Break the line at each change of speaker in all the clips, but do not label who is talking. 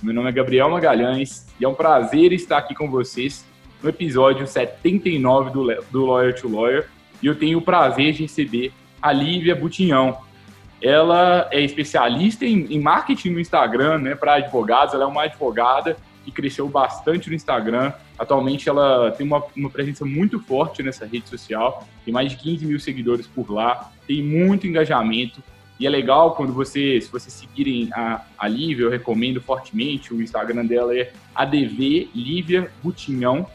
Meu nome é Gabriel Magalhães e é um prazer estar aqui com vocês no episódio 79 do, do Lawyer to Lawyer. E eu tenho o prazer de receber a Lívia Butinhão. Ela é especialista em, em marketing no Instagram, né, para advogados. Ela é uma advogada que cresceu bastante no Instagram. Atualmente ela tem uma, uma presença muito forte nessa rede social, tem mais de 15 mil seguidores por lá, tem muito engajamento e é legal quando você, se vocês seguirem a, a Lívia, eu recomendo fortemente, o Instagram dela é ADV Lívia Butinhão,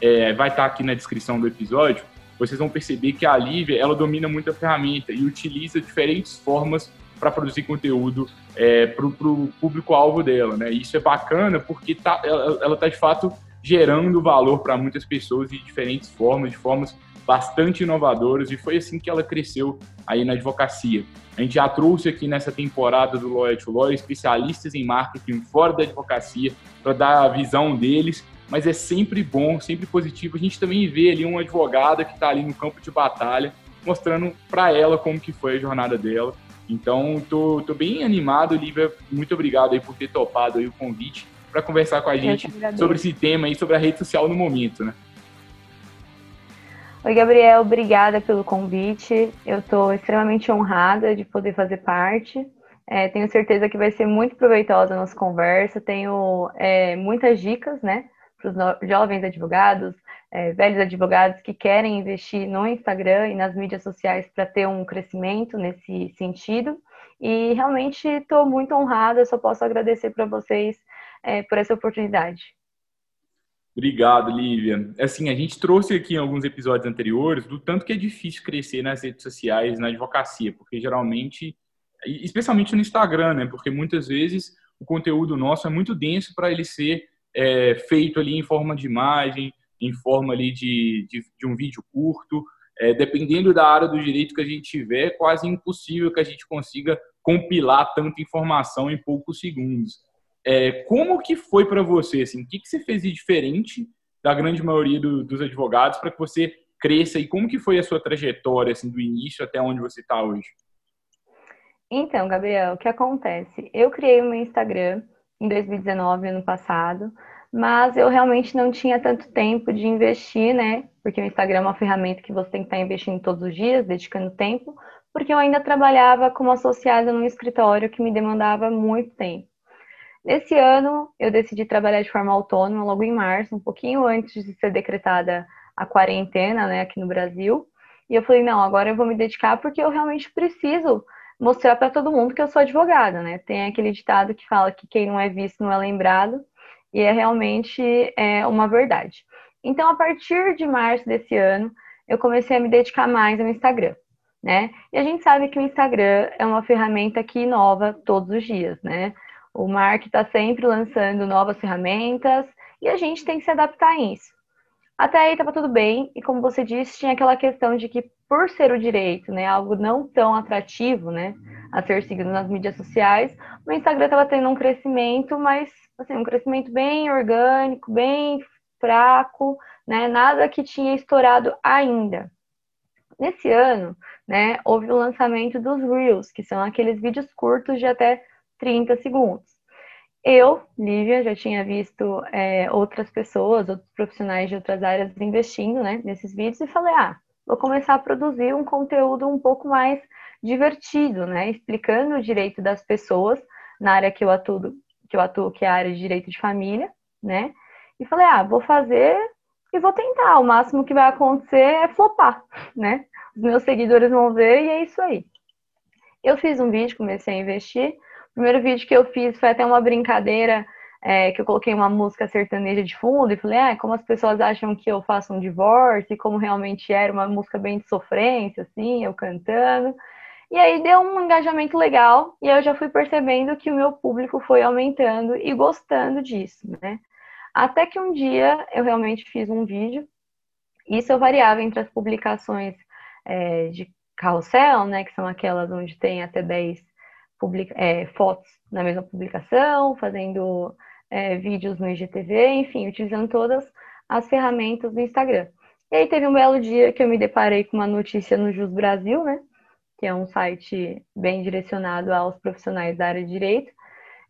é, vai estar aqui na descrição do episódio, vocês vão perceber que a Lívia, ela domina muito a ferramenta e utiliza diferentes formas para produzir conteúdo é, para o público-alvo dela, né? Isso é bacana porque tá, ela está, de fato, gerando valor para muitas pessoas de diferentes formas, de formas bastante inovadoras, e foi assim que ela cresceu aí na advocacia. A gente já trouxe aqui nessa temporada do Lawyer to Lawyer especialistas em marketing fora da advocacia para dar a visão deles, mas é sempre bom, sempre positivo. A gente também vê ali uma advogada que está ali no campo de batalha, mostrando para ela como que foi a jornada dela. Então, tô, tô bem animado, Lívia. Muito obrigado aí por ter topado aí o convite para conversar com a gente sobre esse tema aí, sobre a rede social no momento, né?
Oi, Gabriel, obrigada pelo convite. Eu estou extremamente honrada de poder fazer parte. É, tenho certeza que vai ser muito proveitosa a nossa conversa. Tenho é, muitas dicas, né, para os jovens advogados, é, velhos advogados que querem investir no Instagram e nas mídias sociais para ter um crescimento nesse sentido. E realmente estou muito honrada. Só posso agradecer para vocês é, por essa oportunidade.
Obrigado, Lívia. Assim, a gente trouxe aqui em alguns episódios anteriores do tanto que é difícil crescer nas redes sociais, na advocacia, porque geralmente, especialmente no Instagram, né? Porque muitas vezes o conteúdo nosso é muito denso para ele ser é, feito ali em forma de imagem, em forma ali de, de, de um vídeo curto. É, dependendo da área do direito que a gente tiver, é quase impossível que a gente consiga compilar tanta informação em poucos segundos. É, como que foi para você? Assim, o que, que você fez de diferente da grande maioria do, dos advogados para que você cresça e como que foi a sua trajetória assim, do início até onde você está hoje?
Então, Gabriel, o que acontece? Eu criei o meu Instagram em 2019, ano passado, mas eu realmente não tinha tanto tempo de investir, né? Porque o Instagram é uma ferramenta que você tem que estar investindo todos os dias, dedicando tempo, porque eu ainda trabalhava como associada num escritório que me demandava muito tempo. Nesse ano, eu decidi trabalhar de forma autônoma logo em março, um pouquinho antes de ser decretada a quarentena, né, aqui no Brasil. E eu falei, não, agora eu vou me dedicar porque eu realmente preciso mostrar para todo mundo que eu sou advogada, né? Tem aquele ditado que fala que quem não é visto não é lembrado, e é realmente é, uma verdade. Então, a partir de março desse ano, eu comecei a me dedicar mais ao Instagram, né? E a gente sabe que o Instagram é uma ferramenta que inova todos os dias, né? O Mark está sempre lançando novas ferramentas e a gente tem que se adaptar a isso. Até aí estava tudo bem, e como você disse, tinha aquela questão de que, por ser o direito, né, algo não tão atrativo, né, a ser seguido nas mídias sociais, o Instagram estava tendo um crescimento, mas, assim, um crescimento bem orgânico, bem fraco, né, nada que tinha estourado ainda. Nesse ano, né, houve o lançamento dos Reels, que são aqueles vídeos curtos de até 30 segundos. Eu, Lívia, já tinha visto é, outras pessoas, outros profissionais de outras áreas investindo né, nesses vídeos e falei, ah, vou começar a produzir um conteúdo um pouco mais divertido, né, explicando o direito das pessoas na área que eu atuo, que eu atuo, que é a área de direito de família, né, e falei, ah, vou fazer e vou tentar, o máximo que vai acontecer é flopar, né, os meus seguidores vão ver e é isso aí. Eu fiz um vídeo, comecei a investir, o primeiro vídeo que eu fiz foi até uma brincadeira é, que eu coloquei uma música sertaneja de fundo e falei, ah, como as pessoas acham que eu faço um divórcio, e como realmente era uma música bem de sofrência, assim, eu cantando. E aí deu um engajamento legal, e aí eu já fui percebendo que o meu público foi aumentando e gostando disso, né? Até que um dia eu realmente fiz um vídeo. Isso eu variava entre as publicações é, de carrossel, né, que são aquelas onde tem até 10 publica é, fotos na mesma publicação, fazendo é, vídeos no IGTV, enfim, utilizando todas as ferramentas do Instagram. E aí teve um belo dia que eu me deparei com uma notícia no Jus Brasil, né? Que é um site bem direcionado aos profissionais da área de direito,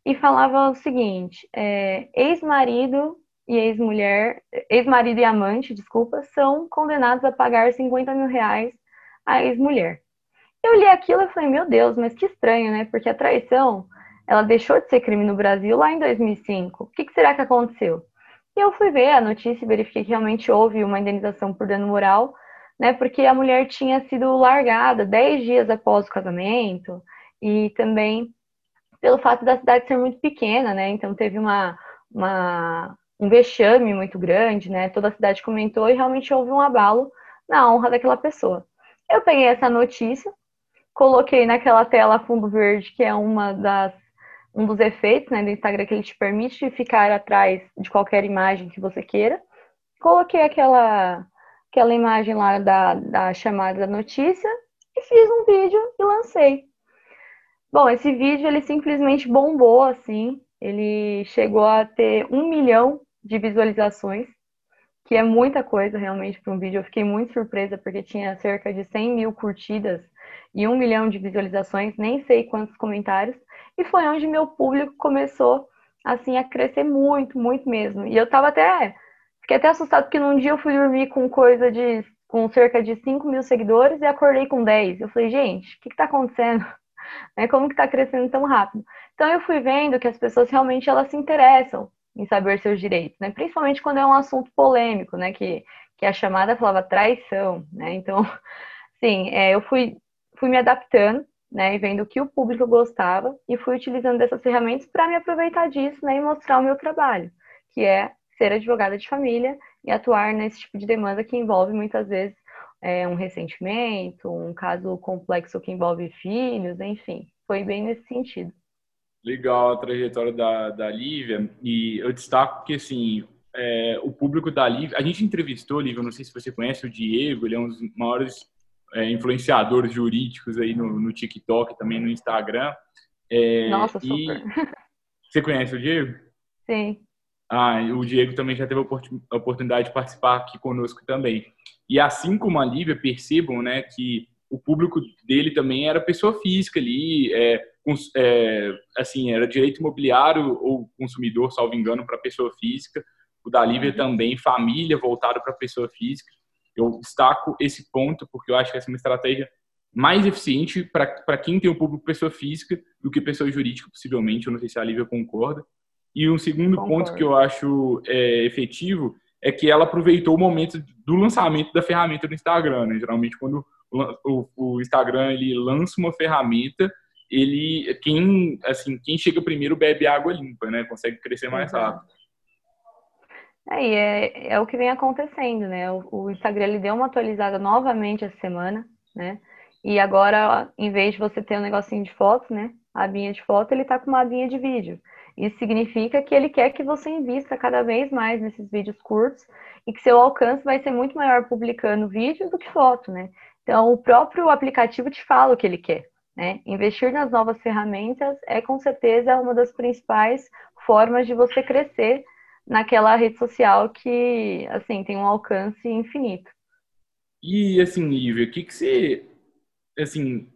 e falava o seguinte: é, ex-marido e ex-mulher, ex-marido e amante, desculpa, são condenados a pagar 50 mil reais à ex-mulher. Eu li aquilo e falei, meu Deus, mas que estranho, né? Porque a traição, ela deixou de ser crime no Brasil lá em 2005. O que, que será que aconteceu? E eu fui ver a notícia e verifiquei que realmente houve uma indenização por dano moral, né? Porque a mulher tinha sido largada 10 dias após o casamento e também pelo fato da cidade ser muito pequena, né? Então teve uma, uma um vexame muito grande, né? Toda a cidade comentou e realmente houve um abalo na honra daquela pessoa. Eu peguei essa notícia, coloquei naquela tela fundo verde, que é uma das um dos efeitos né, do Instagram que ele te permite ficar atrás de qualquer imagem que você queira. Coloquei aquela, aquela imagem lá da, da chamada da notícia e fiz um vídeo e lancei. Bom, esse vídeo ele simplesmente bombou assim. Ele chegou a ter um milhão de visualizações, que é muita coisa realmente para um vídeo. Eu fiquei muito surpresa porque tinha cerca de 100 mil curtidas e um milhão de visualizações, nem sei quantos comentários. E foi onde meu público começou, assim, a crescer muito, muito mesmo. E eu tava até, fiquei até assustado porque num dia eu fui dormir com coisa de, com cerca de 5 mil seguidores e acordei com 10. Eu falei, gente, o que que tá acontecendo? É, como que tá crescendo tão rápido? Então eu fui vendo que as pessoas realmente elas se interessam em saber seus direitos, né? Principalmente quando é um assunto polêmico, né? Que, que a chamada falava traição, né? Então, sim, é, eu fui, fui me adaptando né, e vendo o que o público gostava e fui utilizando dessas ferramentas para me aproveitar disso, né, e mostrar o meu trabalho, que é ser advogada de família e atuar nesse tipo de demanda que envolve muitas vezes é, um ressentimento, um caso complexo que envolve filhos, enfim, foi bem nesse sentido.
Legal a trajetória da, da Lívia e eu destaco que assim é, o público da Lívia, a gente entrevistou, Lívia, não sei se você conhece o Diego, ele é um dos maiores é, influenciadores jurídicos aí no, no TikTok, também no Instagram.
É, Nossa, super.
Você conhece o Diego?
Sim.
Ah, o Diego também já teve a oportunidade de participar aqui conosco também. E assim como a Lívia, percebam né, que o público dele também era pessoa física ali, é, é, assim, era direito imobiliário ou consumidor, salvo engano, para pessoa física. O da Lívia uhum. também, família voltado para pessoa física. Eu destaco esse ponto porque eu acho que essa é uma estratégia mais eficiente para quem tem o público pessoa física do que pessoa jurídica, possivelmente. Eu não sei se a Lívia concorda. E um segundo Concordo. ponto que eu acho é, efetivo é que ela aproveitou o momento do lançamento da ferramenta do Instagram. Né? Geralmente, quando o, o, Instagram ele lança uma ferramenta, ele quem assim quem chega primeiro bebe água limpa, né? Consegue crescer mais rápido.
É, é, é o que vem acontecendo, né? O, o Instagram ele deu uma atualizada novamente essa semana, né? E agora, em vez de você ter um negocinho de foto, né? A abinha de foto, ele tá com uma abinha de vídeo. Isso significa que ele quer que você invista cada vez mais nesses vídeos curtos e que seu alcance vai ser muito maior publicando vídeo do que foto, né? Então, o próprio aplicativo te fala o que ele quer. Né? Investir nas novas ferramentas é com certeza uma das principais formas de você crescer naquela rede social que, assim, tem um alcance infinito.
E, assim, Lívia, o que, que você, assim,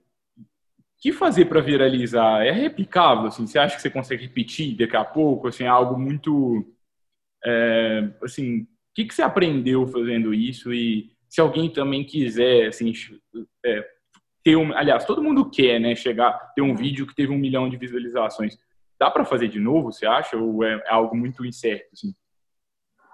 que fazer para viralizar? É replicável, assim? Você acha que você consegue repetir daqui a pouco, assim, algo muito, é, assim, o que, que você aprendeu fazendo isso? E se alguém também quiser, assim, é, ter um, aliás, todo mundo quer, né, chegar, ter um vídeo que teve um milhão de visualizações. Dá para fazer de novo, você acha? Ou é, é algo muito incerto? Assim?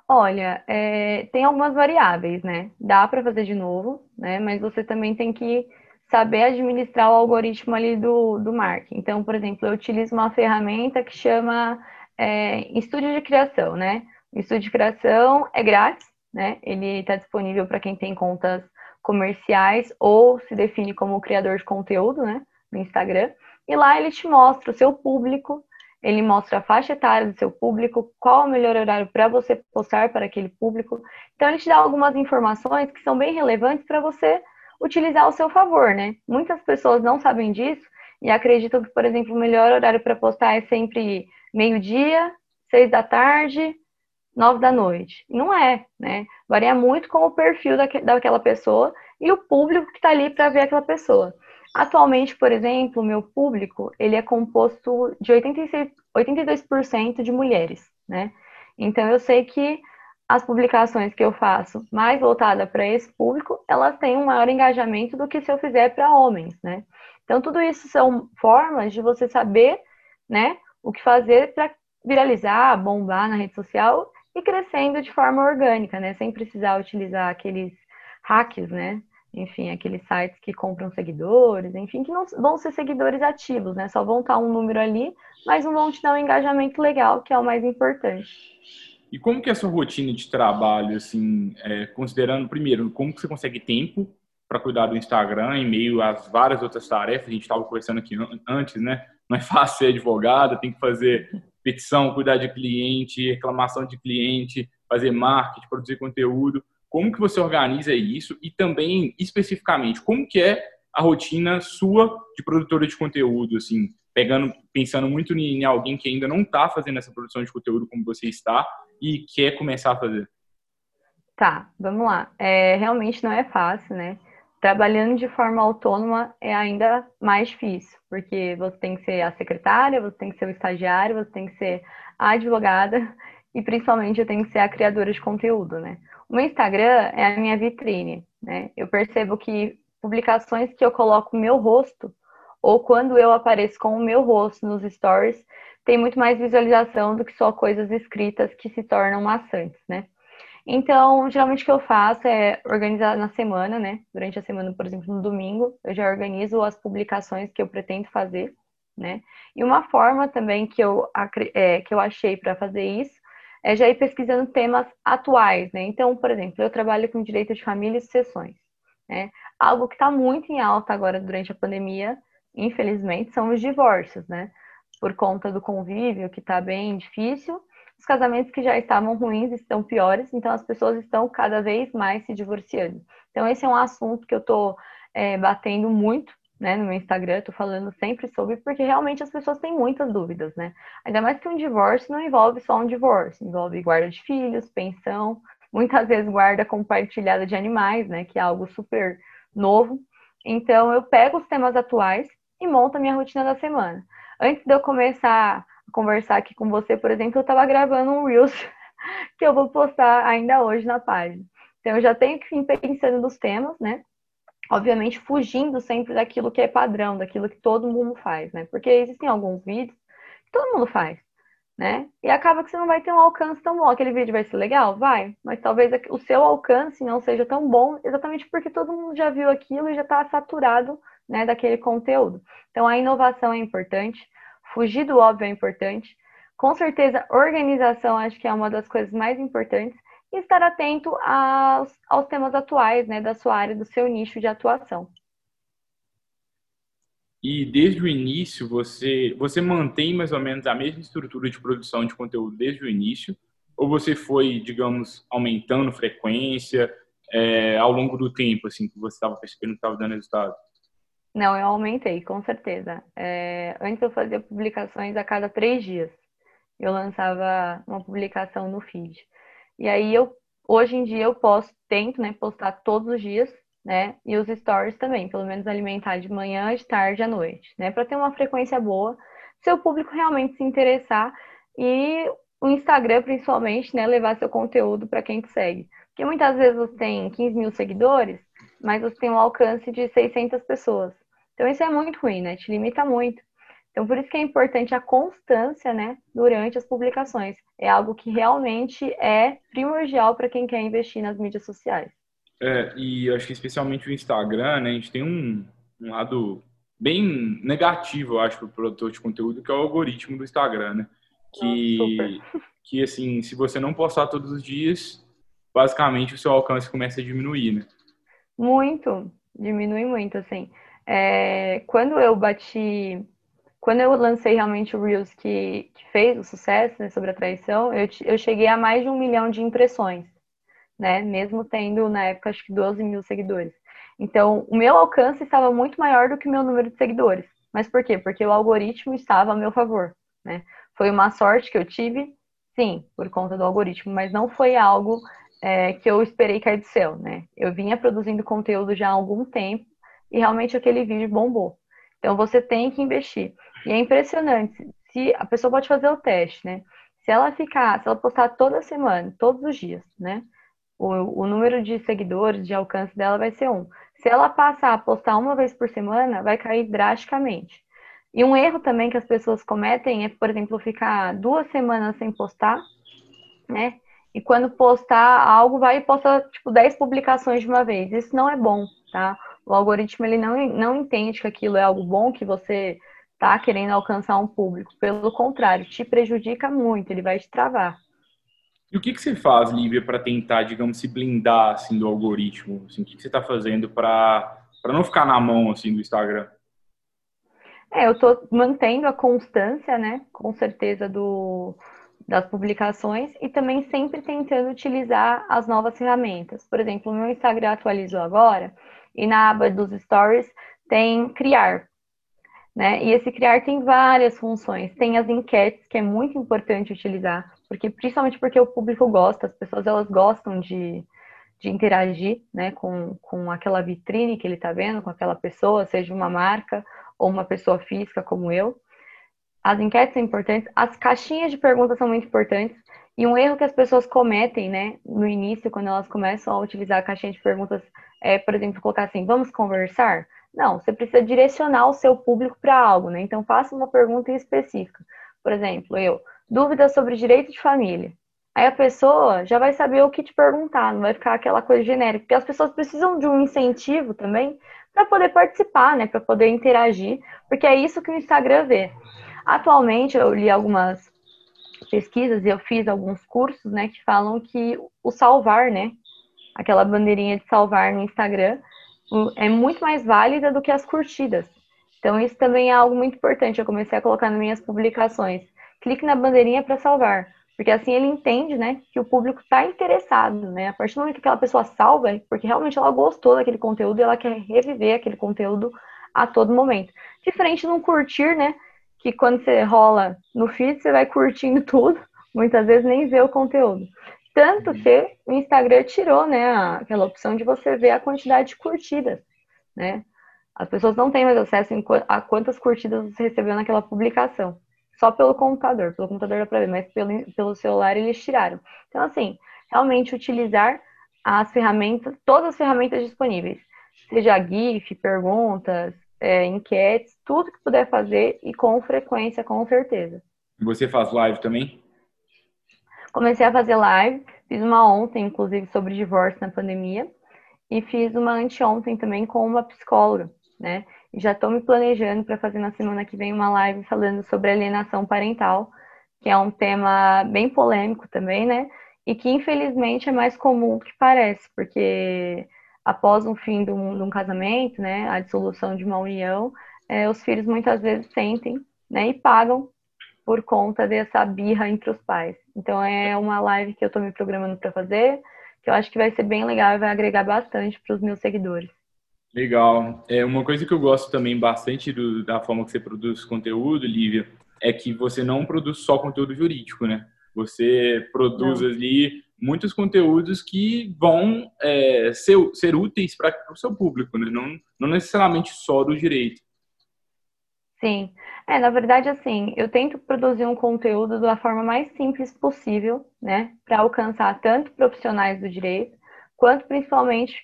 Olha, é, tem algumas variáveis, né? Dá para fazer de novo, né? Mas você também tem que saber administrar o algoritmo ali do, do marketing. Então, por exemplo, eu utilizo uma ferramenta que chama é, Estúdio de Criação, né? O Estúdio de Criação é grátis, né? Ele está disponível para quem tem contas comerciais ou se define como criador de conteúdo, né? No Instagram. E lá ele te mostra o seu público ele mostra a faixa etária do seu público, qual o melhor horário para você postar para aquele público. Então, ele te dá algumas informações que são bem relevantes para você utilizar ao seu favor, né? Muitas pessoas não sabem disso e acreditam que, por exemplo, o melhor horário para postar é sempre meio-dia, seis da tarde, nove da noite. Não é, né? Varia muito com o perfil daquela pessoa e o público que está ali para ver aquela pessoa. Atualmente, por exemplo, meu público ele é composto de 86, 82% de mulheres, né? Então eu sei que as publicações que eu faço mais voltada para esse público, elas têm um maior engajamento do que se eu fizer para homens, né? Então tudo isso são formas de você saber, né, o que fazer para viralizar, bombar na rede social e crescendo de forma orgânica, né, sem precisar utilizar aqueles hacks, né, enfim, aqueles sites que compram seguidores, enfim, que não vão ser seguidores ativos, né? Só vão estar um número ali, mas não vão te dar um engajamento legal, que é o mais importante.
E como que é a sua rotina de trabalho, assim, é, considerando, primeiro, como que você consegue tempo para cuidar do Instagram em meio às várias outras tarefas? A gente estava conversando aqui antes, né? Não é fácil ser advogada, tem que fazer petição, cuidar de cliente, reclamação de cliente, fazer marketing, produzir conteúdo como que você organiza isso e também especificamente como que é a rotina sua de produtora de conteúdo, assim, pegando, pensando muito em alguém que ainda não está fazendo essa produção de conteúdo como você está e quer começar a fazer.
Tá, vamos lá. É, realmente não é fácil, né? Trabalhando de forma autônoma é ainda mais difícil, porque você tem que ser a secretária, você tem que ser o estagiário, você tem que ser a advogada e principalmente eu tenho que ser a criadora de conteúdo, né? O meu Instagram é a minha vitrine, né? Eu percebo que publicações que eu coloco meu rosto ou quando eu apareço com o meu rosto nos stories, tem muito mais visualização do que só coisas escritas que se tornam maçantes, né? Então, geralmente o que eu faço é organizar na semana, né? Durante a semana, por exemplo, no domingo, eu já organizo as publicações que eu pretendo fazer, né? E uma forma também que eu, é, que eu achei para fazer isso é já ir pesquisando temas atuais, né? Então, por exemplo, eu trabalho com direito de família e sucessões, né? Algo que está muito em alta agora durante a pandemia, infelizmente, são os divórcios, né? Por conta do convívio que está bem difícil, os casamentos que já estavam ruins estão piores, então as pessoas estão cada vez mais se divorciando. Então, esse é um assunto que eu estou é, batendo muito né, no meu Instagram, tô falando sempre sobre, porque realmente as pessoas têm muitas dúvidas, né? Ainda mais que um divórcio não envolve só um divórcio, envolve guarda de filhos, pensão, muitas vezes guarda compartilhada de animais, né, que é algo super novo. Então eu pego os temas atuais e monto a minha rotina da semana. Antes de eu começar a conversar aqui com você, por exemplo, eu estava gravando um Reels que eu vou postar ainda hoje na página. Então eu já tenho que ir pensando nos temas, né? Obviamente fugindo sempre daquilo que é padrão, daquilo que todo mundo faz, né? Porque existem alguns vídeos que todo mundo faz, né? E acaba que você não vai ter um alcance tão bom. Aquele vídeo vai ser legal? Vai, mas talvez o seu alcance não seja tão bom exatamente porque todo mundo já viu aquilo e já está saturado, né, daquele conteúdo. Então a inovação é importante, fugir do óbvio é importante. Com certeza, organização acho que é uma das coisas mais importantes e estar atento aos, aos temas atuais né, da sua área, do seu nicho de atuação.
E desde o início, você, você mantém mais ou menos a mesma estrutura de produção de conteúdo desde o início? Ou você foi, digamos, aumentando frequência é, ao longo do tempo, assim, que você estava percebendo que estava dando resultado?
Não, eu aumentei, com certeza. É, antes eu fazia publicações a cada três dias. Eu lançava uma publicação no feed. E aí eu hoje em dia eu posso, tento, né, postar todos os dias, né? E os stories também, pelo menos alimentar de manhã, de tarde, à noite, né? Para ter uma frequência boa, seu público realmente se interessar e o Instagram, principalmente, né, levar seu conteúdo para quem te segue. Porque muitas vezes você tem 15 mil seguidores, mas você tem um alcance de 600 pessoas. Então isso é muito ruim, né? Te limita muito. Então, por isso que é importante a constância, né, durante as publicações. É algo que realmente é primordial para quem quer investir nas mídias sociais.
É, e acho que especialmente o Instagram, né, a gente tem um, um lado bem negativo, eu acho, para o produtor de conteúdo, que é o algoritmo do Instagram, né? Que, que, assim, se você não postar todos os dias, basicamente o seu alcance começa a diminuir, né?
Muito, diminui muito, assim. É, quando eu bati quando eu lancei realmente o Reels que, que fez o sucesso né, sobre a traição, eu, eu cheguei a mais de um milhão de impressões, né? Mesmo tendo, na época, acho que 12 mil seguidores. Então, o meu alcance estava muito maior do que o meu número de seguidores. Mas por quê? Porque o algoritmo estava a meu favor, né? Foi uma sorte que eu tive, sim, por conta do algoritmo, mas não foi algo é, que eu esperei cair do céu, né? Eu vinha produzindo conteúdo já há algum tempo e realmente aquele vídeo bombou. Então você tem que investir. E é impressionante. Se a pessoa pode fazer o teste, né? Se ela ficar, se ela postar toda semana, todos os dias, né? O, o número de seguidores, de alcance dela vai ser um. Se ela passar a postar uma vez por semana, vai cair drasticamente. E um erro também que as pessoas cometem é, por exemplo, ficar duas semanas sem postar, né? E quando postar algo, vai e posta, tipo, 10 publicações de uma vez. Isso não é bom, tá? O algoritmo, ele não, não entende que aquilo é algo bom, que você tá querendo alcançar um público. Pelo contrário, te prejudica muito, ele vai te travar.
E o que, que você faz, Lívia, para tentar, digamos, se blindar assim, do algoritmo? Assim, o que, que você está fazendo para não ficar na mão assim, do Instagram?
É, eu estou mantendo a constância, né? Com certeza, do, das publicações e também sempre tentando utilizar as novas ferramentas. Por exemplo, o meu Instagram atualizou agora e na aba dos stories tem criar. Né? E esse criar tem várias funções. Tem as enquetes, que é muito importante utilizar, porque principalmente porque o público gosta, as pessoas elas gostam de, de interagir né, com, com aquela vitrine que ele está vendo, com aquela pessoa, seja uma marca ou uma pessoa física como eu. As enquetes são importantes, as caixinhas de perguntas são muito importantes. E um erro que as pessoas cometem, né, no início, quando elas começam a utilizar a caixinha de perguntas, é, por exemplo, colocar assim: vamos conversar? Não, você precisa direcionar o seu público para algo, né? Então, faça uma pergunta específica. Por exemplo, eu, dúvidas sobre direito de família. Aí a pessoa já vai saber o que te perguntar, não vai ficar aquela coisa genérica, porque as pessoas precisam de um incentivo também para poder participar, né, para poder interagir, porque é isso que o Instagram vê. Atualmente eu li algumas pesquisas e eu fiz alguns cursos, né, que falam que o salvar, né, aquela bandeirinha de salvar no Instagram é muito mais válida do que as curtidas. Então isso também é algo muito importante. Eu comecei a colocar nas minhas publicações. Clique na bandeirinha para salvar, porque assim ele entende, né, que o público está interessado, né? A partir do momento que aquela pessoa salva, é porque realmente ela gostou daquele conteúdo e ela quer reviver aquele conteúdo a todo momento. Diferente de não curtir, né? que quando você rola no feed, você vai curtindo tudo, muitas vezes nem vê o conteúdo. Tanto que o Instagram tirou, né, aquela opção de você ver a quantidade de curtidas, né? As pessoas não têm mais acesso a quantas curtidas você recebeu naquela publicação. Só pelo computador. Pelo computador dá pra ver, mas pelo, pelo celular eles tiraram. Então, assim, realmente utilizar as ferramentas, todas as ferramentas disponíveis. Seja GIF, perguntas, é, enquetes, tudo que puder fazer e com frequência, com certeza.
Você faz live também?
Comecei a fazer live, fiz uma ontem, inclusive, sobre divórcio na pandemia, e fiz uma anteontem também com uma psicóloga, né? E já estou me planejando para fazer na semana que vem uma live falando sobre alienação parental, que é um tema bem polêmico também, né? E que infelizmente é mais comum do que parece, porque após um fim de um, de um casamento, né, a dissolução de uma união, é, os filhos muitas vezes sentem né, e pagam por conta dessa birra entre os pais. Então é uma live que eu estou me programando para fazer, que eu acho que vai ser bem legal e vai agregar bastante para os meus seguidores.
Legal. É uma coisa que eu gosto também bastante do, da forma que você produz conteúdo, Lívia, é que você não produz só conteúdo jurídico, né? Você produz não. ali muitos conteúdos que vão é, ser, ser úteis para o seu público, né? não, não necessariamente só do direito.
Sim, é, na verdade, assim, eu tento produzir um conteúdo da forma mais simples possível, né, para alcançar tanto profissionais do direito, quanto principalmente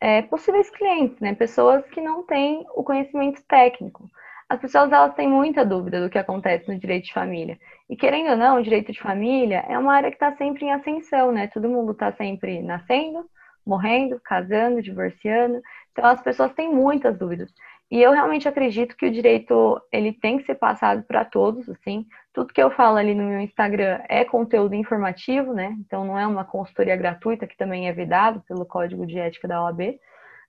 é, possíveis clientes, né, pessoas que não têm o conhecimento técnico as pessoas elas têm muita dúvida do que acontece no direito de família. E querendo ou não, o direito de família é uma área que está sempre em ascensão, né? Todo mundo está sempre nascendo, morrendo, casando, divorciando. Então as pessoas têm muitas dúvidas. E eu realmente acredito que o direito ele tem que ser passado para todos, assim. Tudo que eu falo ali no meu Instagram é conteúdo informativo, né? Então não é uma consultoria gratuita que também é vedado pelo Código de Ética da OAB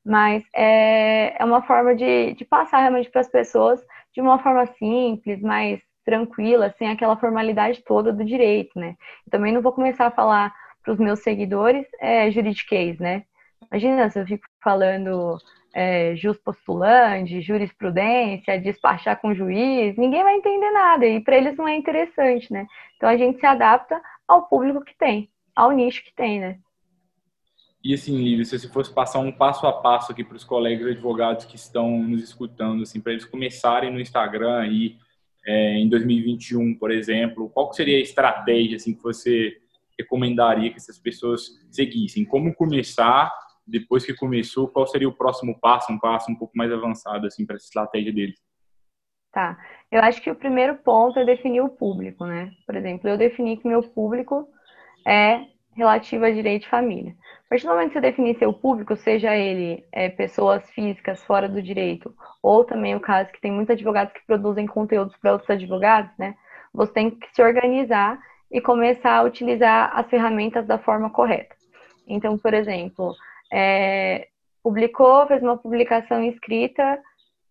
mas é, é uma forma de, de passar realmente para as pessoas de uma forma simples, mais tranquila, sem aquela formalidade toda do direito, né? Também não vou começar a falar para os meus seguidores é, juridiquês, né? Imagina se eu fico falando é, jus postulante, jurisprudência, despachar com juiz, ninguém vai entender nada e para eles não é interessante, né? Então a gente se adapta ao público que tem, ao nicho que tem, né?
E assim, Lívia, se você fosse passar um passo a passo aqui para os colegas advogados que estão nos escutando, assim, para eles começarem no Instagram aí é, em 2021, por exemplo, qual seria a estratégia assim que você recomendaria que essas pessoas seguissem? Como começar? Depois que começou, qual seria o próximo passo, um passo um pouco mais avançado assim para essa estratégia deles?
Tá. Eu acho que o primeiro ponto é definir o público, né? Por exemplo, eu defini que meu público é relativo a direito de família. A partir do momento que você definir seu público, seja ele é, pessoas físicas fora do direito, ou também o caso que tem muitos advogados que produzem conteúdos para outros advogados, né? Você tem que se organizar e começar a utilizar as ferramentas da forma correta. Então, por exemplo, é, publicou, fez uma publicação escrita,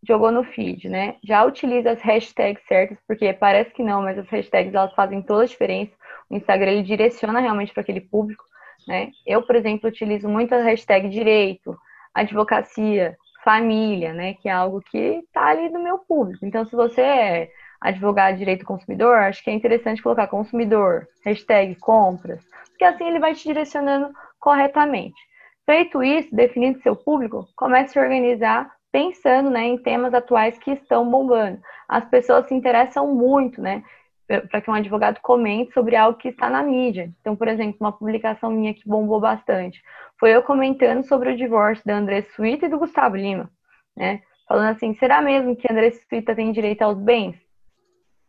jogou no feed, né? Já utiliza as hashtags certas, porque parece que não, mas as hashtags elas fazem toda a diferença. O Instagram ele direciona realmente para aquele público, né? Eu, por exemplo, utilizo muito a hashtag direito, advocacia, família, né? Que é algo que está ali no meu público. Então, se você é advogado de direito consumidor, acho que é interessante colocar consumidor, hashtag compras, porque assim ele vai te direcionando corretamente. Feito isso, definindo seu público, comece a se organizar pensando né, em temas atuais que estão bombando. As pessoas se interessam muito, né? Para que um advogado comente sobre algo que está na mídia. Então, por exemplo, uma publicação minha que bombou bastante foi eu comentando sobre o divórcio da Andressa Suíta e do Gustavo Lima, né? Falando assim, será mesmo que a Andressa Suíta tem direito aos bens?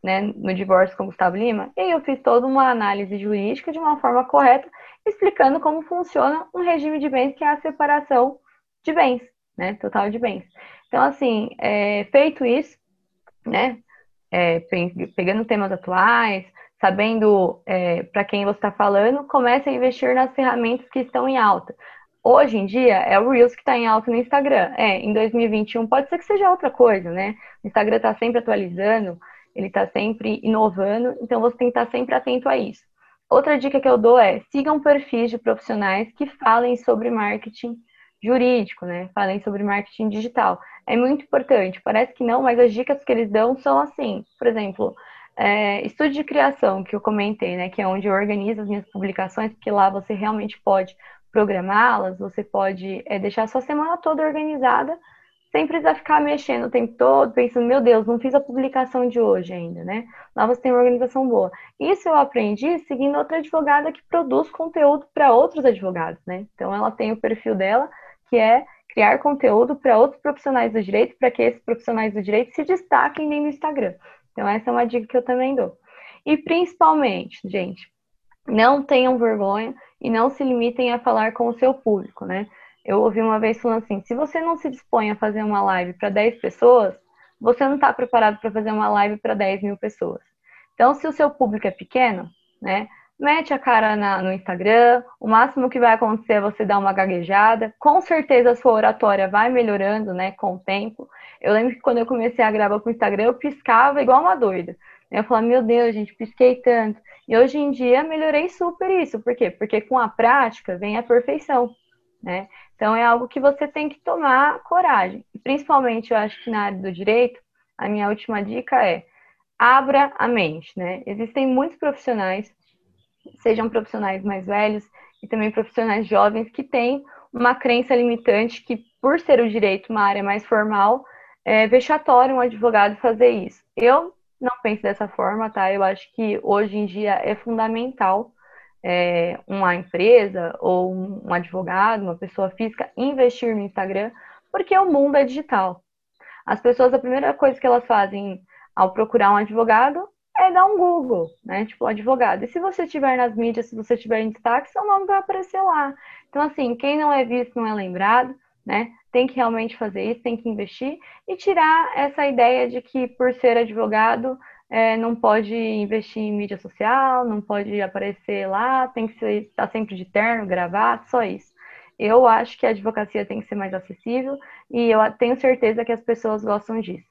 Né, no divórcio com Gustavo Lima, e eu fiz toda uma análise jurídica de uma forma correta, explicando como funciona um regime de bens que é a separação de bens né? Total de bens. Então, assim, é, feito isso, né? É, pegando temas atuais, sabendo é, para quem você está falando, comece a investir nas ferramentas que estão em alta. Hoje em dia é o Reels que está em alta no Instagram. É, em 2021 pode ser que seja outra coisa, né? O Instagram está sempre atualizando, ele está sempre inovando, então você tem que estar sempre atento a isso. Outra dica que eu dou é sigam perfis de profissionais que falem sobre marketing jurídico, né? Falem sobre marketing digital. É muito importante. Parece que não, mas as dicas que eles dão são assim. Por exemplo, é, estudo de criação que eu comentei, né? Que é onde eu organizo as minhas publicações, porque lá você realmente pode programá-las, você pode é, deixar a sua semana toda organizada, sem precisar ficar mexendo o tempo todo, pensando, meu Deus, não fiz a publicação de hoje ainda, né? Lá você tem uma organização boa. Isso eu aprendi seguindo outra advogada que produz conteúdo para outros advogados, né? Então ela tem o perfil dela que é criar conteúdo para outros profissionais do direito, para que esses profissionais do direito se destaquem no Instagram. Então, essa é uma dica que eu também dou. E principalmente, gente, não tenham vergonha e não se limitem a falar com o seu público, né? Eu ouvi uma vez falando assim: se você não se dispõe a fazer uma live para 10 pessoas, você não está preparado para fazer uma live para 10 mil pessoas. Então, se o seu público é pequeno, né? mete a cara na, no Instagram, o máximo que vai acontecer é você dar uma gaguejada. Com certeza a sua oratória vai melhorando, né, com o tempo. Eu lembro que quando eu comecei a gravar com o Instagram, eu piscava igual uma doida. Eu falava, meu Deus, gente, pisquei tanto. E hoje em dia melhorei super isso. Por quê? Porque com a prática vem a perfeição, né? Então é algo que você tem que tomar coragem. Principalmente, eu acho que na área do direito, a minha última dica é abra a mente, né? Existem muitos profissionais sejam profissionais mais velhos e também profissionais jovens que têm uma crença limitante que, por ser o direito uma área mais formal, é vexatório um advogado fazer isso. Eu não penso dessa forma, tá? Eu acho que hoje em dia é fundamental é, uma empresa ou um advogado, uma pessoa física, investir no Instagram, porque o mundo é digital. As pessoas, a primeira coisa que elas fazem ao procurar um advogado é dar um Google, né? Tipo, advogado. E se você estiver nas mídias, se você estiver em destaque, seu nome vai aparecer lá. Então, assim, quem não é visto não é lembrado, né? Tem que realmente fazer isso, tem que investir e tirar essa ideia de que por ser advogado é, não pode investir em mídia social, não pode aparecer lá, tem que ser, estar tá sempre de terno, gravado, só isso. Eu acho que a advocacia tem que ser mais acessível e eu tenho certeza que as pessoas gostam disso.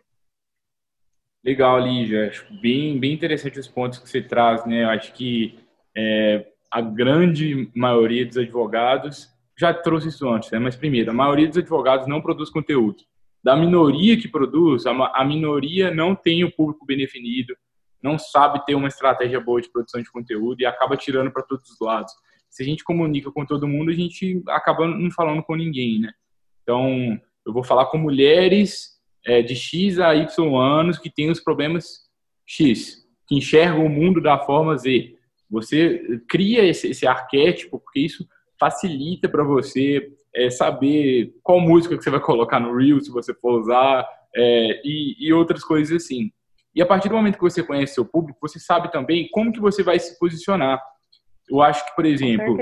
Legal, Lígia. Acho bem, bem interessante os pontos que você traz, né? Eu acho que é, a grande maioria dos advogados já trouxe isso antes, né? Mas primeiro, a maioria dos advogados não produz conteúdo. Da minoria que produz, a, a minoria não tem o público bem definido, não sabe ter uma estratégia boa de produção de conteúdo e acaba tirando para todos os lados. Se a gente comunica com todo mundo, a gente acaba não falando com ninguém, né? Então, eu vou falar com mulheres é, de X a Y anos que têm os problemas X, que enxergam o mundo da forma Z. Você cria esse, esse arquétipo, porque isso facilita para você é, saber qual música que você vai colocar no Reel, se você for usar, é, e, e outras coisas assim. E a partir do momento que você conhece seu público, você sabe também como que você vai se posicionar. Eu acho que, por exemplo,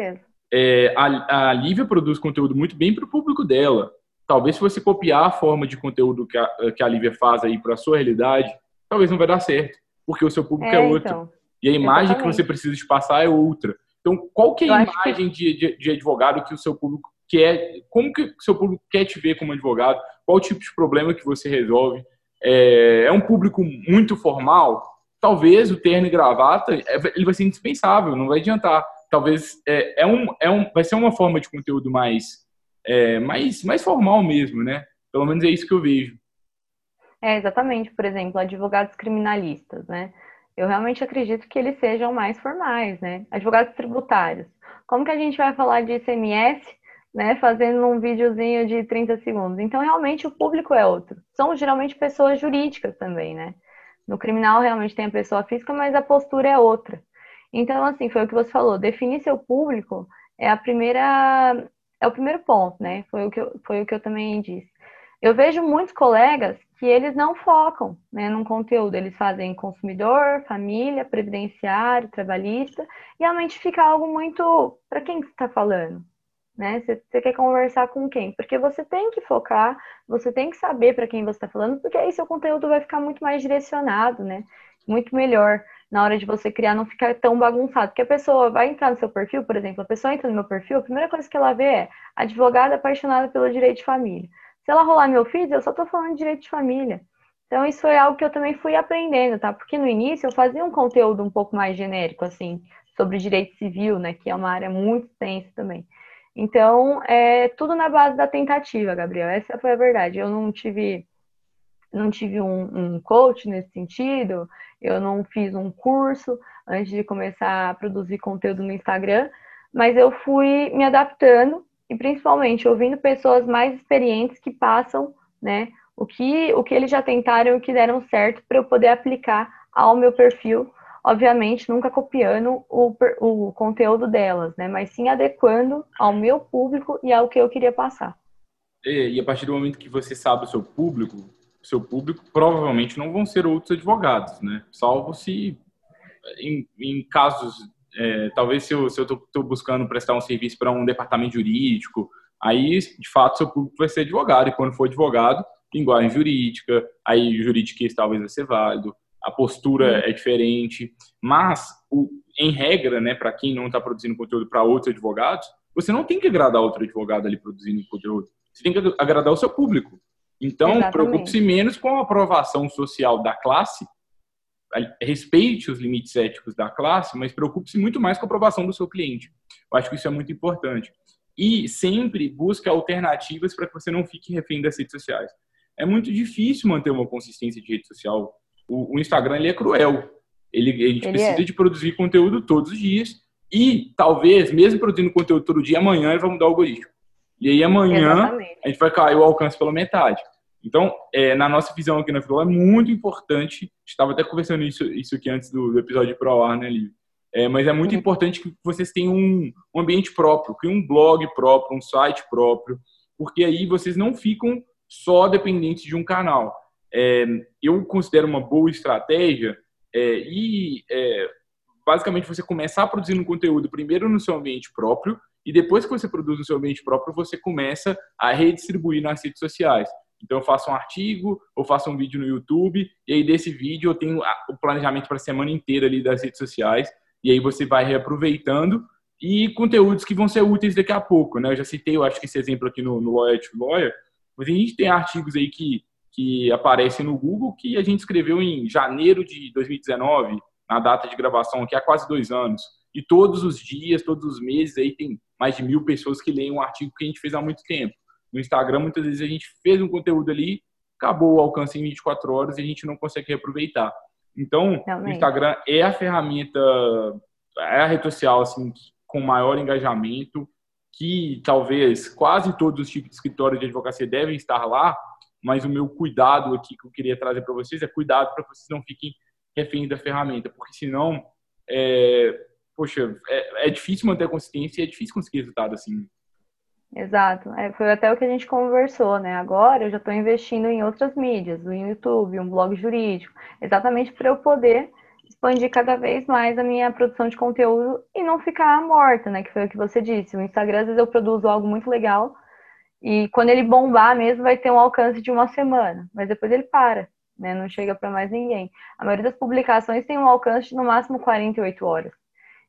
é, a, a Lívia produz conteúdo muito bem para o público dela. Talvez se você copiar a forma de conteúdo que a, que a Lívia faz aí para a sua realidade, talvez não vai dar certo, porque o seu público é, é outro. Então, e a imagem exatamente. que você precisa de passar é outra. Então, qual que é a imagem que... de, de, de advogado que o seu público quer? Como que seu público quer te ver como advogado? Qual tipo de problema que você resolve? é, é um público muito formal, talvez o terno e gravata é, ele vai ser indispensável, não vai adiantar. Talvez é, é, um, é um, vai ser uma forma de conteúdo mais, é, mais, mais formal mesmo, né? Pelo menos é isso que eu vejo.
É, exatamente. Por exemplo, advogados criminalistas, né? Eu realmente acredito que eles sejam mais formais, né? Advogados tributários. Como que a gente vai falar de ICMS né, fazendo um videozinho de 30 segundos. Então, realmente, o público é outro. São geralmente pessoas jurídicas também, né? No criminal, realmente tem a pessoa física, mas a postura é outra. Então, assim, foi o que você falou. Definir seu público é a primeira, é o primeiro ponto, né? Foi o que eu, foi o que eu também disse. Eu vejo muitos colegas que eles não focam né, num conteúdo, eles fazem consumidor, família, previdenciário, trabalhista, e realmente fica algo muito. Para quem está falando? Né? Você, quer conversar com quem? Porque você tem que focar, você tem que saber para quem você está falando, porque aí seu conteúdo vai ficar muito mais direcionado, né? Muito melhor na hora de você criar, não ficar tão bagunçado. Porque a pessoa vai entrar no seu perfil, por exemplo, a pessoa entra no meu perfil, a primeira coisa que ela vê é advogada apaixonada pelo direito de família. Se ela rolar meu feed, eu só estou falando de direito de família. Então, isso foi algo que eu também fui aprendendo, tá? Porque no início eu fazia um conteúdo um pouco mais genérico, assim, sobre direito civil, né? Que é uma área muito extensa também. Então, é tudo na base da tentativa, Gabriel. Essa foi a verdade. Eu não tive, não tive um, um coach nesse sentido, eu não fiz um curso antes de começar a produzir conteúdo no Instagram, mas eu fui me adaptando e principalmente ouvindo pessoas mais experientes que passam, né, o que, o que eles já tentaram e o que deram certo para eu poder aplicar ao meu perfil obviamente nunca copiando o, o conteúdo delas, né? Mas sim adequando ao meu público e ao que eu queria passar.
E, e a partir do momento que você sabe o seu público, o seu público provavelmente não vão ser outros advogados, né? Salvo se em, em casos, é, talvez se eu estou buscando prestar um serviço para um departamento jurídico, aí de fato seu público vai ser advogado e quando for advogado, linguagem jurídica, aí juridiquês talvez vai ser válido a postura é diferente, mas o, em regra, né, para quem não está produzindo conteúdo para outros advogados, você não tem que agradar outro advogado ali produzindo conteúdo. Você tem que agradar o seu público. Então, preocupe-se menos com a aprovação social da classe, respeite os limites éticos da classe, mas preocupe-se muito mais com a aprovação do seu cliente. Eu acho que isso é muito importante. E sempre busque alternativas para que você não fique refém das redes sociais. É muito difícil manter uma consistência de rede social o, o Instagram ele é cruel. Ele, a gente ele precisa é. de produzir conteúdo todos os dias e talvez, mesmo produzindo conteúdo todo dia, amanhã ele vai mudar o algoritmo. E aí amanhã Exatamente. a gente vai cair o alcance pela metade. Então, é, na nossa visão aqui na Filó, é muito importante, estava até conversando isso, isso aqui antes do, do episódio Pro Ar, né, Lívia? É, mas é muito uhum. importante que vocês tenham um, um ambiente próprio, que um blog próprio, um site próprio, porque aí vocês não ficam só dependentes de um canal é, eu considero uma boa estratégia é, e é, basicamente você começar produzindo conteúdo primeiro no seu ambiente próprio e depois que você produz no seu ambiente próprio, você começa a redistribuir nas redes sociais. Então, eu faço um artigo, ou faço um vídeo no YouTube, e aí desse vídeo eu tenho o planejamento para a semana inteira ali das redes sociais, e aí você vai reaproveitando, e conteúdos que vão ser úteis daqui a pouco, né? Eu já citei, eu acho que esse exemplo aqui no, no Lawyer to Lawyer, mas a gente tem artigos aí que que aparecem no Google que a gente escreveu em janeiro de 2019, na data de gravação, que há quase dois anos. E todos os dias, todos os meses, aí tem mais de mil pessoas que leem um artigo que a gente fez há muito tempo. No Instagram, muitas vezes a gente fez um conteúdo ali, acabou o alcance em 24 horas e a gente não consegue reaproveitar. Então, Realmente. o Instagram é a ferramenta, é a rede social assim, com maior engajamento, que talvez quase todos os tipos de escritório de advocacia devem estar lá, mas o meu cuidado aqui que eu queria trazer para vocês é cuidado para vocês não fiquem reféns da ferramenta, porque senão, é, poxa, é, é, difícil manter a consistência e é difícil conseguir resultado assim.
Exato, é, foi até o que a gente conversou, né? Agora eu já estou investindo em outras mídias, no YouTube, um blog jurídico, exatamente para eu poder expandir cada vez mais a minha produção de conteúdo e não ficar morta, né? Que foi o que você disse. O Instagram, às vezes, eu produzo algo muito legal e quando ele bombar mesmo, vai ter um alcance de uma semana, mas depois ele para, né? Não chega para mais ninguém. A maioria das publicações tem um alcance de no máximo 48 horas.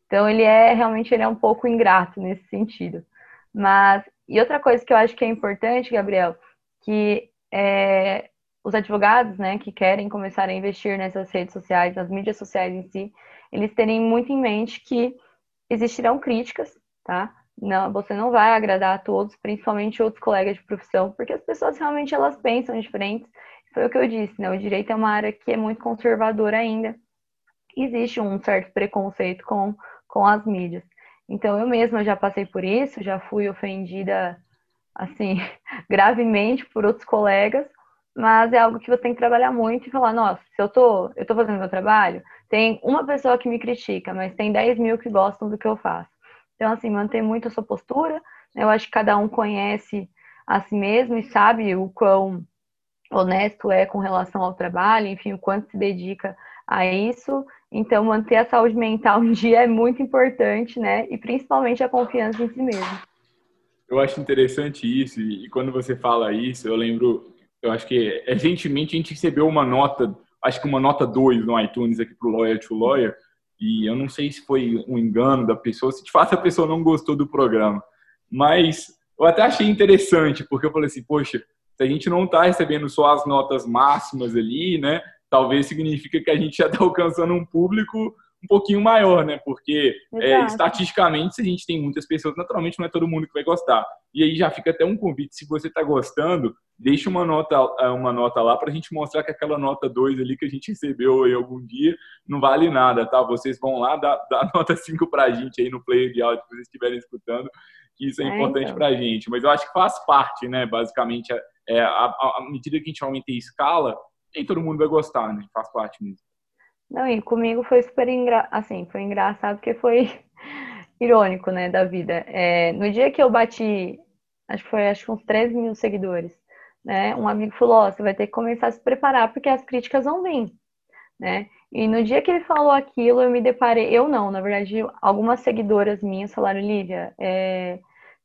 Então ele é realmente ele é um pouco ingrato nesse sentido. Mas e outra coisa que eu acho que é importante, Gabriel, que é, os advogados, né, que querem começar a investir nessas redes sociais, nas mídias sociais em si, eles terem muito em mente que existirão críticas, tá? Não, você não vai agradar a todos, principalmente outros colegas de profissão, porque as pessoas realmente elas pensam diferentes. Foi o que eu disse, né? O direito é uma área que é muito conservadora ainda. Existe um certo preconceito com, com as mídias. Então eu mesma já passei por isso, já fui ofendida assim gravemente por outros colegas, mas é algo que você tem que trabalhar muito e falar, nossa, se eu tô, eu tô fazendo meu trabalho, tem uma pessoa que me critica, mas tem 10 mil que gostam do que eu faço. Então, assim, manter muito a sua postura. Né? Eu acho que cada um conhece a si mesmo e sabe o quão honesto é com relação ao trabalho, enfim, o quanto se dedica a isso. Então, manter a saúde mental em dia é muito importante, né? E principalmente a confiança em si mesmo.
Eu acho interessante isso, e quando você fala isso, eu lembro, eu acho que recentemente a gente recebeu uma nota, acho que uma nota 2 no iTunes aqui para o Lawyer to Lawyer, e eu não sei se foi um engano da pessoa, se de fato a pessoa não gostou do programa. Mas eu até achei interessante, porque eu falei assim, poxa, se a gente não está recebendo só as notas máximas ali, né? Talvez significa que a gente já está alcançando um público um pouquinho maior, né? Porque é, estatisticamente, se a gente tem muitas pessoas, naturalmente não é todo mundo que vai gostar. E aí já fica até um convite, se você está gostando, deixa uma nota, é, uma nota lá para a gente mostrar que aquela nota 2 ali que a gente recebeu aí algum dia não vale nada, tá? Vocês vão lá dar, dar nota 5 para a gente aí no player de áudio que vocês estiverem escutando, que isso é, é importante então. para a gente. Mas eu acho que faz parte, né? Basicamente, é, a, a medida que a gente aumenta a escala, nem todo mundo vai gostar, né? Faz parte mesmo.
Não, e comigo foi super engra... assim, foi engraçado porque foi irônico, né, da vida. É, no dia que eu bati, acho que foi acho que uns 13 mil seguidores, né, um amigo falou, oh, você vai ter que começar a se preparar porque as críticas vão vir, né? E no dia que ele falou aquilo, eu me deparei, eu não, na verdade, algumas seguidoras minhas falaram, Lívia, é,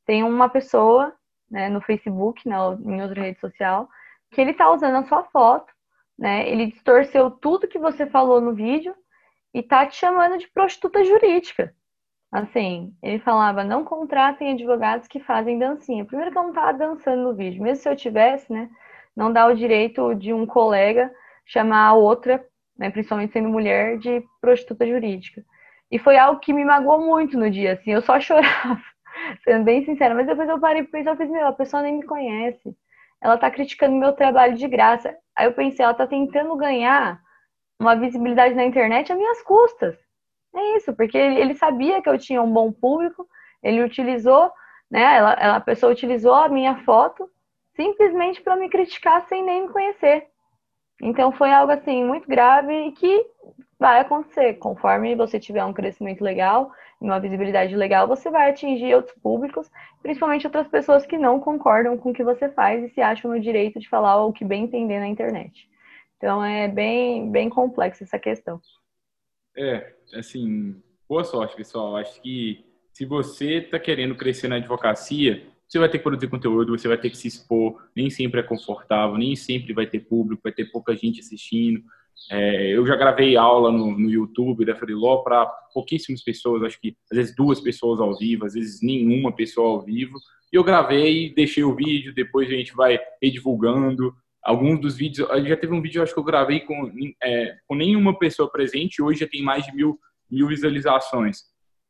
tem uma pessoa, né, no Facebook, na, em outra rede social, que ele tá usando a sua foto né? Ele distorceu tudo que você falou no vídeo e tá te chamando de prostituta jurídica. Assim, ele falava, não contratem advogados que fazem dancinha. Primeiro que eu não tava dançando no vídeo. Mesmo se eu tivesse, né? Não dá o direito de um colega chamar a outra, né, principalmente sendo mulher, de prostituta jurídica. E foi algo que me magoou muito no dia, assim, eu só chorava, sendo bem sincera. Mas depois eu parei e pensei, meu, a pessoa nem me conhece ela tá criticando meu trabalho de graça. Aí eu pensei, ela tá tentando ganhar uma visibilidade na internet a minhas custas. É isso, porque ele sabia que eu tinha um bom público, ele utilizou, né? Ela, ela a pessoa utilizou a minha foto simplesmente para me criticar sem nem me conhecer. Então foi algo assim muito grave e que vai acontecer conforme você tiver um crescimento legal uma visibilidade legal, você vai atingir outros públicos, principalmente outras pessoas que não concordam com o que você faz e se acham no direito de falar o que bem entender na internet. Então é bem, bem complexa essa questão.
É, assim, boa sorte, pessoal. Acho que se você está querendo crescer na advocacia, você vai ter que produzir conteúdo, você vai ter que se expor, nem sempre é confortável, nem sempre vai ter público, vai ter pouca gente assistindo. É, eu já gravei aula no, no YouTube da Freeló para pouquíssimas pessoas, acho que às vezes duas pessoas ao vivo, às vezes nenhuma pessoa ao vivo. E eu gravei, deixei o vídeo, depois a gente vai redivulgando. alguns dos vídeos, já teve um vídeo acho que eu gravei com, é, com nenhuma pessoa presente, hoje já tem mais de mil, mil visualizações.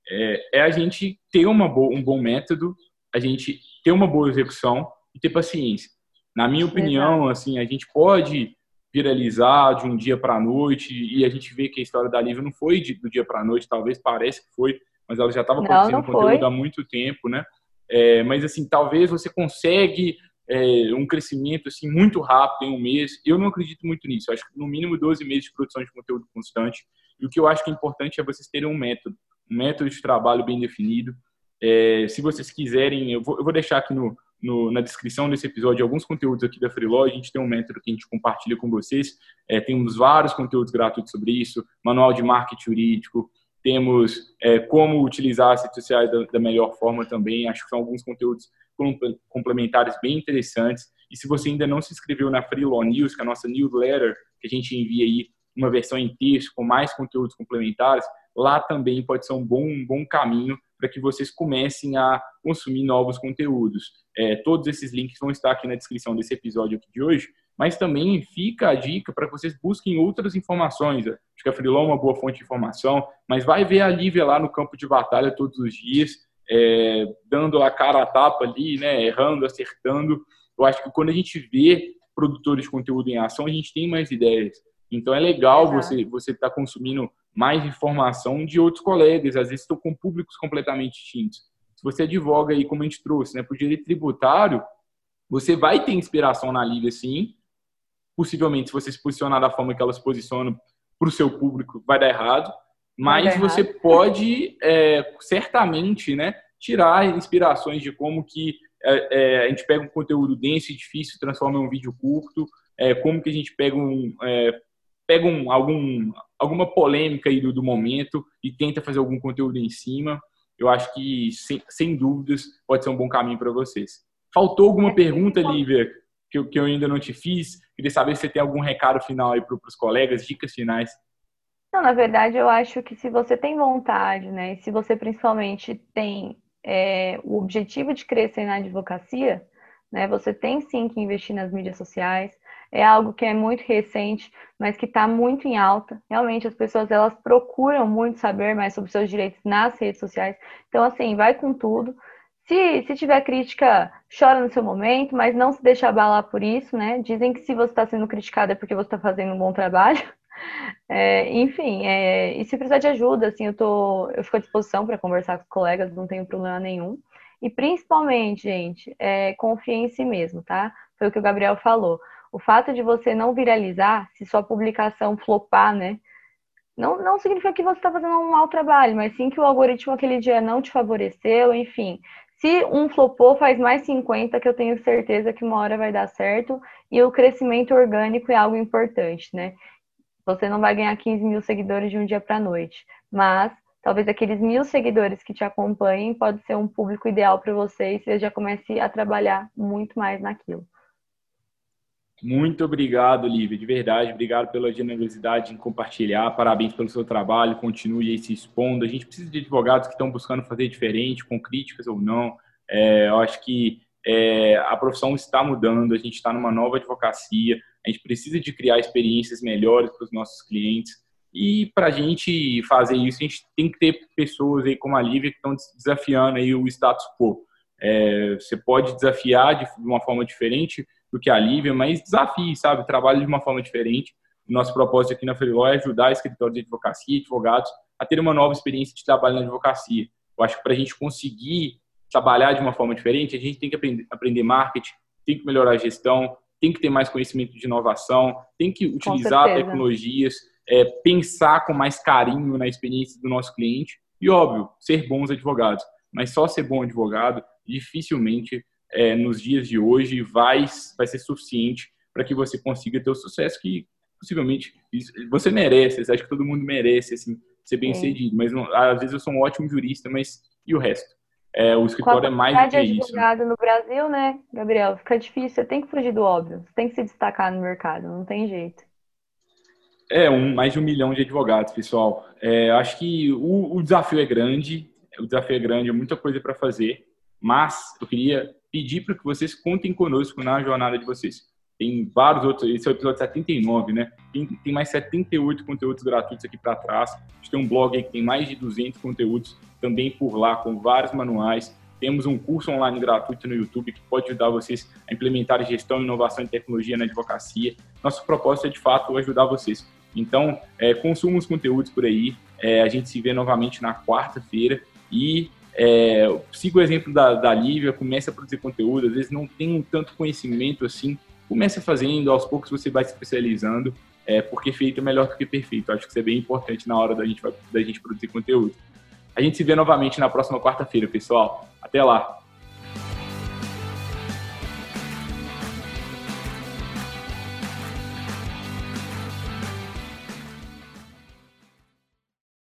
É, é a gente ter uma boa, um bom método, a gente ter uma boa execução e ter paciência. Na minha opinião, assim, a gente pode viralizar de um dia para a noite e a gente vê que a história da Lívia não foi de, do dia para a noite, talvez pareça que foi, mas ela já estava produzindo conteúdo há muito tempo, né? É, mas assim, talvez você consegue é, um crescimento assim muito rápido em um mês. Eu não acredito muito nisso. Eu acho que no mínimo 12 meses de produção de conteúdo constante. E o que eu acho que é importante é vocês terem um método, um método de trabalho bem definido. É, se vocês quiserem, eu vou, eu vou deixar aqui no, no, na descrição desse episódio alguns conteúdos aqui da Freeló. A gente tem um método que a gente compartilha com vocês. É, temos vários conteúdos gratuitos sobre isso, manual de marketing jurídico, temos é, como utilizar as redes sociais da, da, melhor forma também. Acho que são alguns conteúdos complementares bem interessantes. E se você ainda não se inscreveu na Freeló News, que é a nossa newsletter, que a gente envia aí uma versão em texto com mais conteúdos complementares, lá também pode ser um bom, um bom caminho para que vocês comecem a consumir novos conteúdos. É, todos esses links vão estar aqui na descrição desse episódio aqui de hoje, mas também fica a dica para que vocês busquem outras informações. Acho que a Freelon é uma boa fonte de informação, mas vai ver a Lívia lá no campo de batalha todos os dias, é, dando a cara a tapa ali, né, errando, acertando. Eu acho que quando a gente vê produtores de conteúdo em ação, a gente tem mais ideias. Então é legal você você estar tá consumindo mais informação de outros colegas, às vezes estão com públicos completamente distintos. Se você advoga aí, como a gente trouxe, né, para o direito tributário, você vai ter inspiração na Liga, sim. Possivelmente, se você se posicionar da forma que ela se posiciona para o seu público, vai dar errado. Mas dar você errado. pode, é, certamente, né, tirar inspirações de como que é, é, a gente pega um conteúdo denso e difícil transforma em um vídeo curto, é, como que a gente pega um, é, pega um, algum, alguma polêmica aí do, do, momento e tenta fazer algum conteúdo em cima. Eu acho que, sem, sem dúvidas, pode ser um bom caminho para vocês. Faltou alguma pergunta, Lívia, que eu, que eu ainda não te fiz? Queria saber se você tem algum recado final aí para os colegas, dicas finais.
Não, na verdade, eu acho que se você tem vontade, né, e se você principalmente tem é, o objetivo de crescer na advocacia, né, você tem sim que investir nas mídias sociais, é algo que é muito recente, mas que está muito em alta. Realmente as pessoas elas procuram muito saber mais sobre seus direitos nas redes sociais. Então assim, vai com tudo. Se, se tiver crítica, chora no seu momento, mas não se deixa abalar por isso, né? Dizem que se você está sendo criticado é porque você está fazendo um bom trabalho. É, enfim, é, e se precisar de ajuda, assim, eu, tô, eu fico à disposição para conversar com os colegas, não tenho problema nenhum. E principalmente, gente, é, confie em si mesmo, tá? Foi o que o Gabriel falou o fato de você não viralizar, se sua publicação flopar, né? Não, não significa que você está fazendo um mau trabalho, mas sim que o algoritmo aquele dia não te favoreceu, enfim. Se um flopou, faz mais 50, que eu tenho certeza que uma hora vai dar certo. E o crescimento orgânico é algo importante, né? Você não vai ganhar 15 mil seguidores de um dia para a noite, mas talvez aqueles mil seguidores que te acompanhem pode ser um público ideal para você e você já comece a trabalhar muito mais naquilo.
Muito obrigado, Lívia, de verdade. Obrigado pela generosidade em compartilhar. Parabéns pelo seu trabalho. Continue aí se expondo. A gente precisa de advogados que estão buscando fazer diferente, com críticas ou não. É, eu acho que é, a profissão está mudando. A gente está numa nova advocacia. A gente precisa de criar experiências melhores para os nossos clientes. E para a gente fazer isso, a gente tem que ter pessoas aí como a Lívia que estão desafiando aí o status quo. É, você pode desafiar de uma forma diferente do que a Lívia, mas desafie, sabe? Trabalhe de uma forma diferente. Nosso propósito aqui na Freeló é ajudar escritórios de advocacia e advogados a ter uma nova experiência de trabalho na advocacia. Eu acho que para a gente conseguir trabalhar de uma forma diferente, a gente tem que aprender, aprender marketing, tem que melhorar a gestão, tem que ter mais conhecimento de inovação, tem que utilizar tecnologias, é, pensar com mais carinho na experiência do nosso cliente e, óbvio, ser bons advogados. Mas só ser bom advogado dificilmente é, nos dias de hoje vai, vai ser suficiente para que você consiga ter o sucesso que possivelmente você merece. Você acha que todo mundo merece assim, ser bem sucedido, mas não, às vezes eu sou um ótimo jurista, mas e o resto? É, o escritório é mais do que
isso. advogado no Brasil, né, Gabriel? Fica difícil. Você tem que fugir do óbvio. Você tem que se destacar no mercado. Não tem jeito.
É, um, mais de um milhão de advogados, pessoal. É, acho que o, o desafio é grande. O desafio é grande, é muita coisa para fazer. Mas eu queria pedir para que vocês contem conosco na jornada de vocês. tem vários outros, esse é o episódio 79, né? Tem, tem mais 78 conteúdos gratuitos aqui para trás. A gente tem um blog aí que tem mais de 200 conteúdos também por lá, com vários manuais. Temos um curso online gratuito no YouTube que pode ajudar vocês a implementar gestão, inovação e tecnologia na advocacia. Nosso propósito é, de fato, ajudar vocês. Então, é, consuma os conteúdos por aí. É, a gente se vê novamente na quarta-feira e é, siga o exemplo da, da Lívia, comece a produzir conteúdo. Às vezes não tem tanto conhecimento assim comece fazendo, aos poucos você vai se especializando, é, porque feito é melhor do que perfeito. Acho que isso é bem importante na hora da gente, da gente produzir conteúdo. A gente se vê novamente na próxima quarta-feira, pessoal. Até lá!